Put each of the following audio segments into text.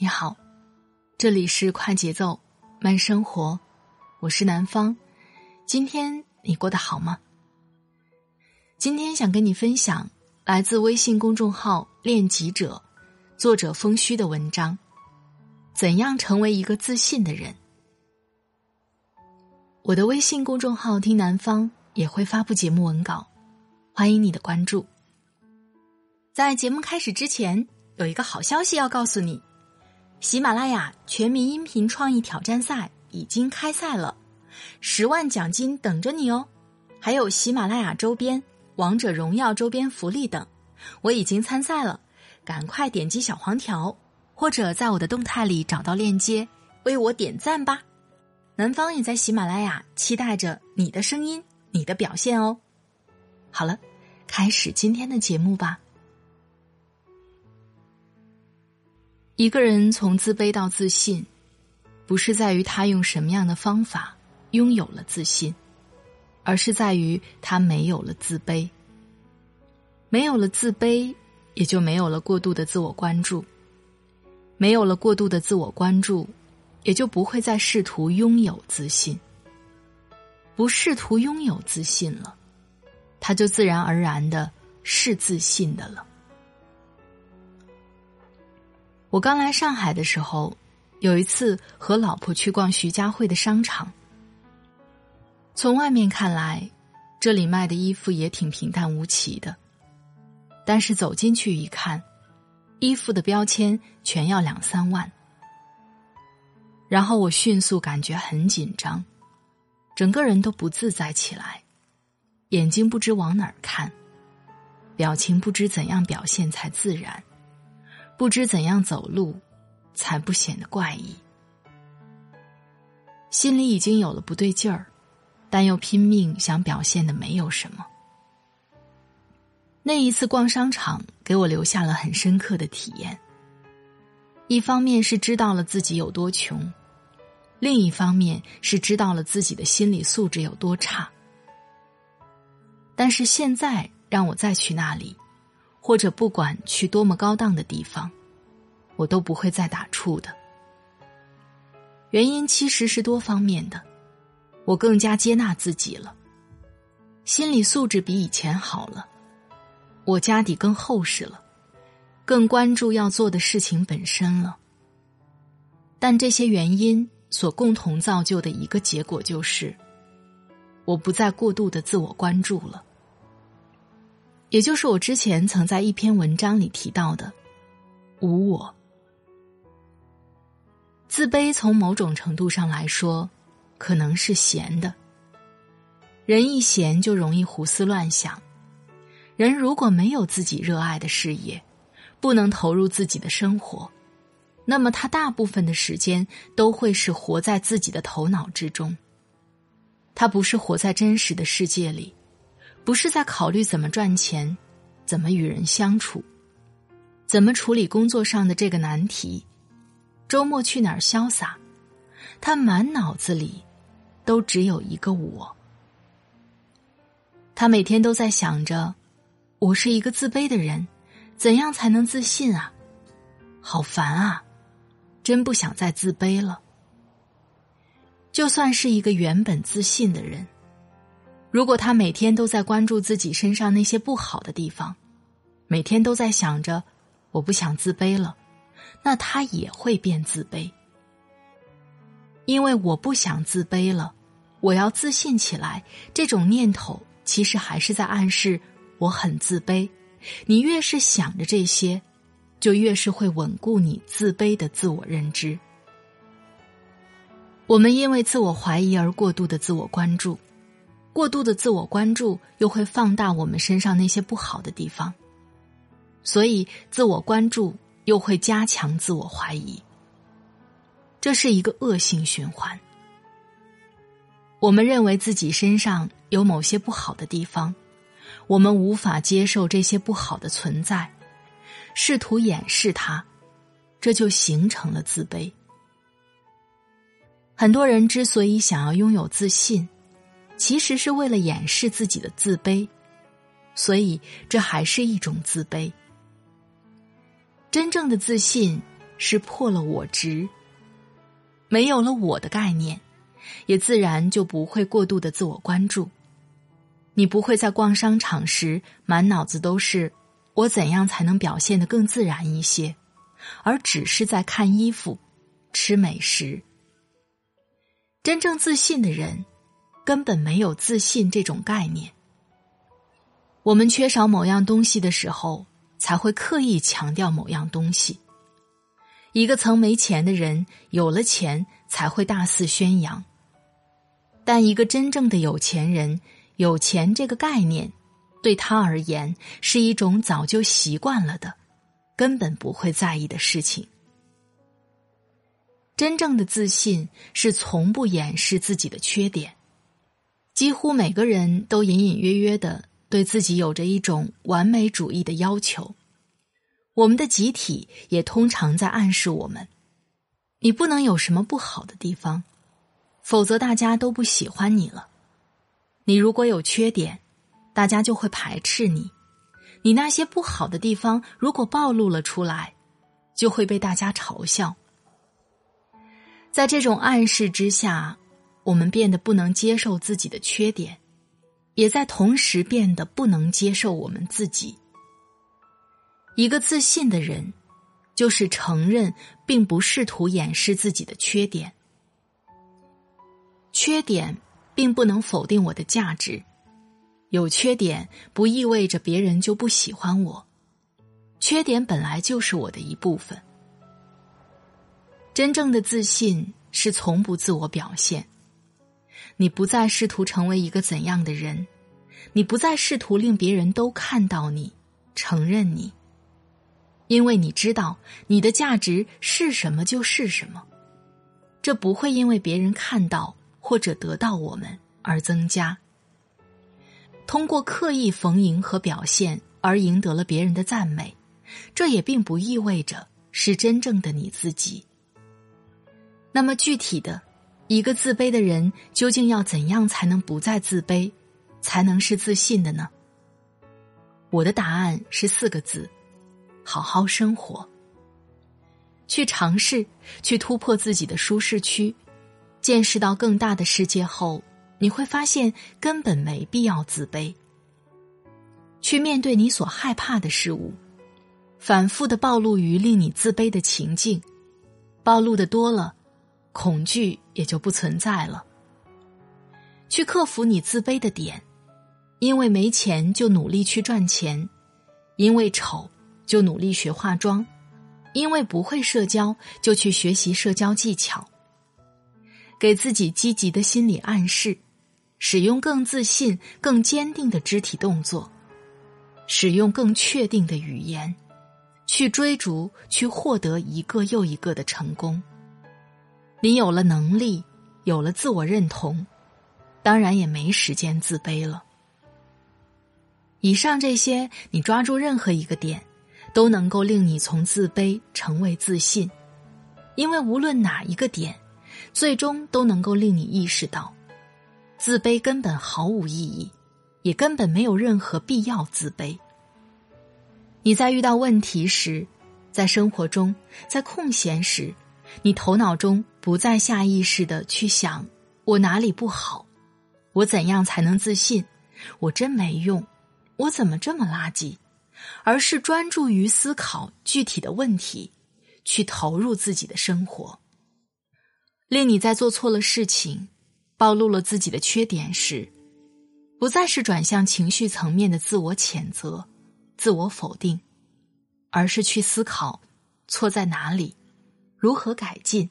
你好，这里是快节奏慢生活，我是南方。今天你过得好吗？今天想跟你分享来自微信公众号“练己者”作者风虚的文章：怎样成为一个自信的人？我的微信公众号“听南方”也会发布节目文稿，欢迎你的关注。在节目开始之前。有一个好消息要告诉你，喜马拉雅全民音频创意挑战赛已经开赛了，十万奖金等着你哦！还有喜马拉雅周边、王者荣耀周边福利等，我已经参赛了，赶快点击小黄条，或者在我的动态里找到链接，为我点赞吧！南方也在喜马拉雅期待着你的声音、你的表现哦。好了，开始今天的节目吧。一个人从自卑到自信，不是在于他用什么样的方法拥有了自信，而是在于他没有了自卑。没有了自卑，也就没有了过度的自我关注。没有了过度的自我关注，也就不会再试图拥有自信。不试图拥有自信了，他就自然而然的是自信的了。我刚来上海的时候，有一次和老婆去逛徐家汇的商场。从外面看来，这里卖的衣服也挺平淡无奇的。但是走进去一看，衣服的标签全要两三万。然后我迅速感觉很紧张，整个人都不自在起来，眼睛不知往哪儿看，表情不知怎样表现才自然。不知怎样走路，才不显得怪异。心里已经有了不对劲儿，但又拼命想表现的没有什么。那一次逛商场，给我留下了很深刻的体验。一方面是知道了自己有多穷，另一方面是知道了自己的心理素质有多差。但是现在让我再去那里。或者不管去多么高档的地方，我都不会再打怵的。原因其实是多方面的，我更加接纳自己了，心理素质比以前好了，我家底更厚实了，更关注要做的事情本身了。但这些原因所共同造就的一个结果就是，我不再过度的自我关注了。也就是我之前曾在一篇文章里提到的“无我”。自卑从某种程度上来说，可能是闲的。人一闲就容易胡思乱想。人如果没有自己热爱的事业，不能投入自己的生活，那么他大部分的时间都会是活在自己的头脑之中。他不是活在真实的世界里。不是在考虑怎么赚钱，怎么与人相处，怎么处理工作上的这个难题，周末去哪儿潇洒？他满脑子里都只有一个我。他每天都在想着，我是一个自卑的人，怎样才能自信啊？好烦啊！真不想再自卑了。就算是一个原本自信的人。如果他每天都在关注自己身上那些不好的地方，每天都在想着我不想自卑了，那他也会变自卑。因为我不想自卑了，我要自信起来。这种念头其实还是在暗示我很自卑。你越是想着这些，就越是会稳固你自卑的自我认知。我们因为自我怀疑而过度的自我关注，过度的自我关注又会放大我们身上那些不好的地方，所以自我关注又会加强自我怀疑。这是一个恶性循环。我们认为自己身上有某些不好的地方，我们无法接受这些不好的存在，试图掩饰它，这就形成了自卑。很多人之所以想要拥有自信，其实是为了掩饰自己的自卑，所以这还是一种自卑。真正的自信是破了我执，没有了我的概念。也自然就不会过度的自我关注，你不会在逛商场时满脑子都是我怎样才能表现的更自然一些，而只是在看衣服、吃美食。真正自信的人，根本没有自信这种概念。我们缺少某样东西的时候，才会刻意强调某样东西。一个曾没钱的人，有了钱才会大肆宣扬。但一个真正的有钱人，有钱这个概念，对他而言是一种早就习惯了的，根本不会在意的事情。真正的自信是从不掩饰自己的缺点，几乎每个人都隐隐约约的对自己有着一种完美主义的要求。我们的集体也通常在暗示我们：你不能有什么不好的地方。否则，大家都不喜欢你了。你如果有缺点，大家就会排斥你；你那些不好的地方如果暴露了出来，就会被大家嘲笑。在这种暗示之下，我们变得不能接受自己的缺点，也在同时变得不能接受我们自己。一个自信的人，就是承认并不试图掩饰自己的缺点。缺点并不能否定我的价值，有缺点不意味着别人就不喜欢我，缺点本来就是我的一部分。真正的自信是从不自我表现，你不再试图成为一个怎样的人，你不再试图令别人都看到你、承认你，因为你知道你的价值是什么就是什么，这不会因为别人看到。或者得到我们而增加，通过刻意逢迎和表现而赢得了别人的赞美，这也并不意味着是真正的你自己。那么具体的，一个自卑的人究竟要怎样才能不再自卑，才能是自信的呢？我的答案是四个字：好好生活。去尝试，去突破自己的舒适区。见识到更大的世界后，你会发现根本没必要自卑。去面对你所害怕的事物，反复的暴露于令你自卑的情境，暴露的多了，恐惧也就不存在了。去克服你自卑的点，因为没钱就努力去赚钱，因为丑就努力学化妆，因为不会社交就去学习社交技巧。给自己积极的心理暗示，使用更自信、更坚定的肢体动作，使用更确定的语言，去追逐、去获得一个又一个的成功。你有了能力，有了自我认同，当然也没时间自卑了。以上这些，你抓住任何一个点，都能够令你从自卑成为自信，因为无论哪一个点。最终都能够令你意识到，自卑根本毫无意义，也根本没有任何必要自卑。你在遇到问题时，在生活中，在空闲时，你头脑中不再下意识的去想我哪里不好，我怎样才能自信，我真没用，我怎么这么垃圾，而是专注于思考具体的问题，去投入自己的生活。令你在做错了事情、暴露了自己的缺点时，不再是转向情绪层面的自我谴责、自我否定，而是去思考错在哪里，如何改进，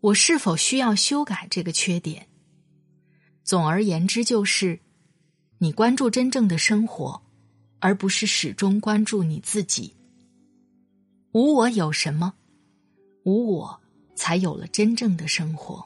我是否需要修改这个缺点？总而言之，就是你关注真正的生活，而不是始终关注你自己。无我有什么？无我，才有了真正的生活。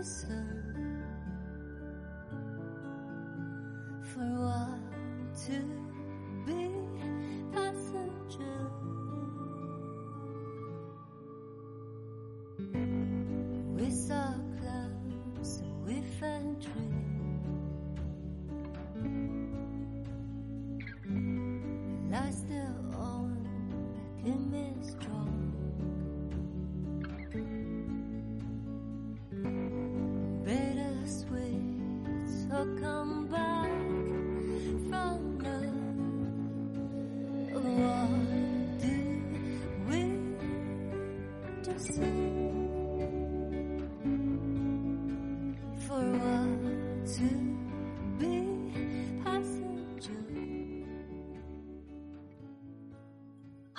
listen for what to be passenger. We saw clouds with entry. Lie still on the image drawn.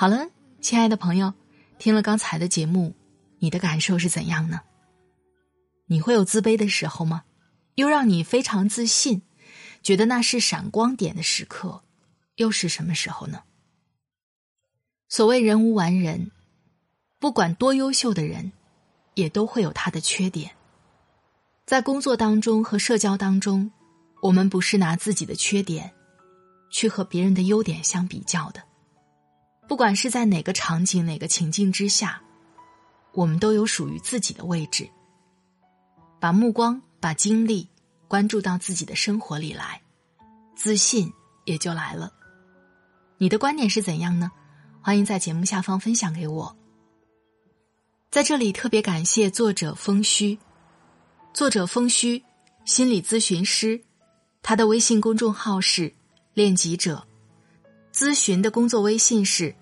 好了，亲爱的朋友，听了刚才的节目，你的感受是怎样呢？你会有自卑的时候吗？又让你非常自信，觉得那是闪光点的时刻，又是什么时候呢？所谓人无完人，不管多优秀的人，也都会有他的缺点。在工作当中和社交当中，我们不是拿自己的缺点去和别人的优点相比较的。不管是在哪个场景、哪个情境之下，我们都有属于自己的位置。把目光、把精力关注到自己的生活里来，自信也就来了。你的观点是怎样呢？欢迎在节目下方分享给我。在这里特别感谢作者风虚。作者风虚，心理咨询师，他的微信公众号是“练级者”，咨询的工作微信是“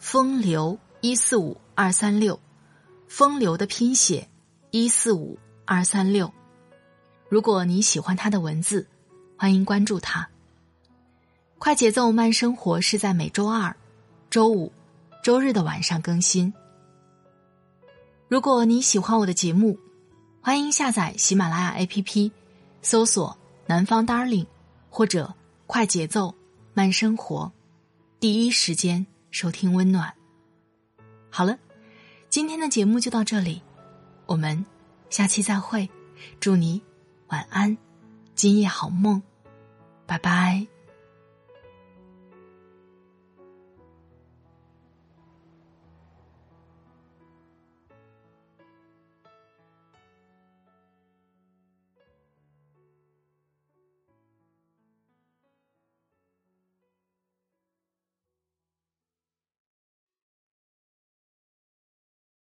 风流一四五二三六”，风流的拼写一四五二三六。如果你喜欢他的文字，欢迎关注他。快节奏慢生活是在每周二、周五、周日的晚上更新。如果你喜欢我的节目，欢迎下载喜马拉雅 APP，搜索“南方 Darling” 或者“快节奏慢生活”，第一时间收听温暖。好了，今天的节目就到这里，我们下期再会，祝你晚安，今夜好梦，拜拜。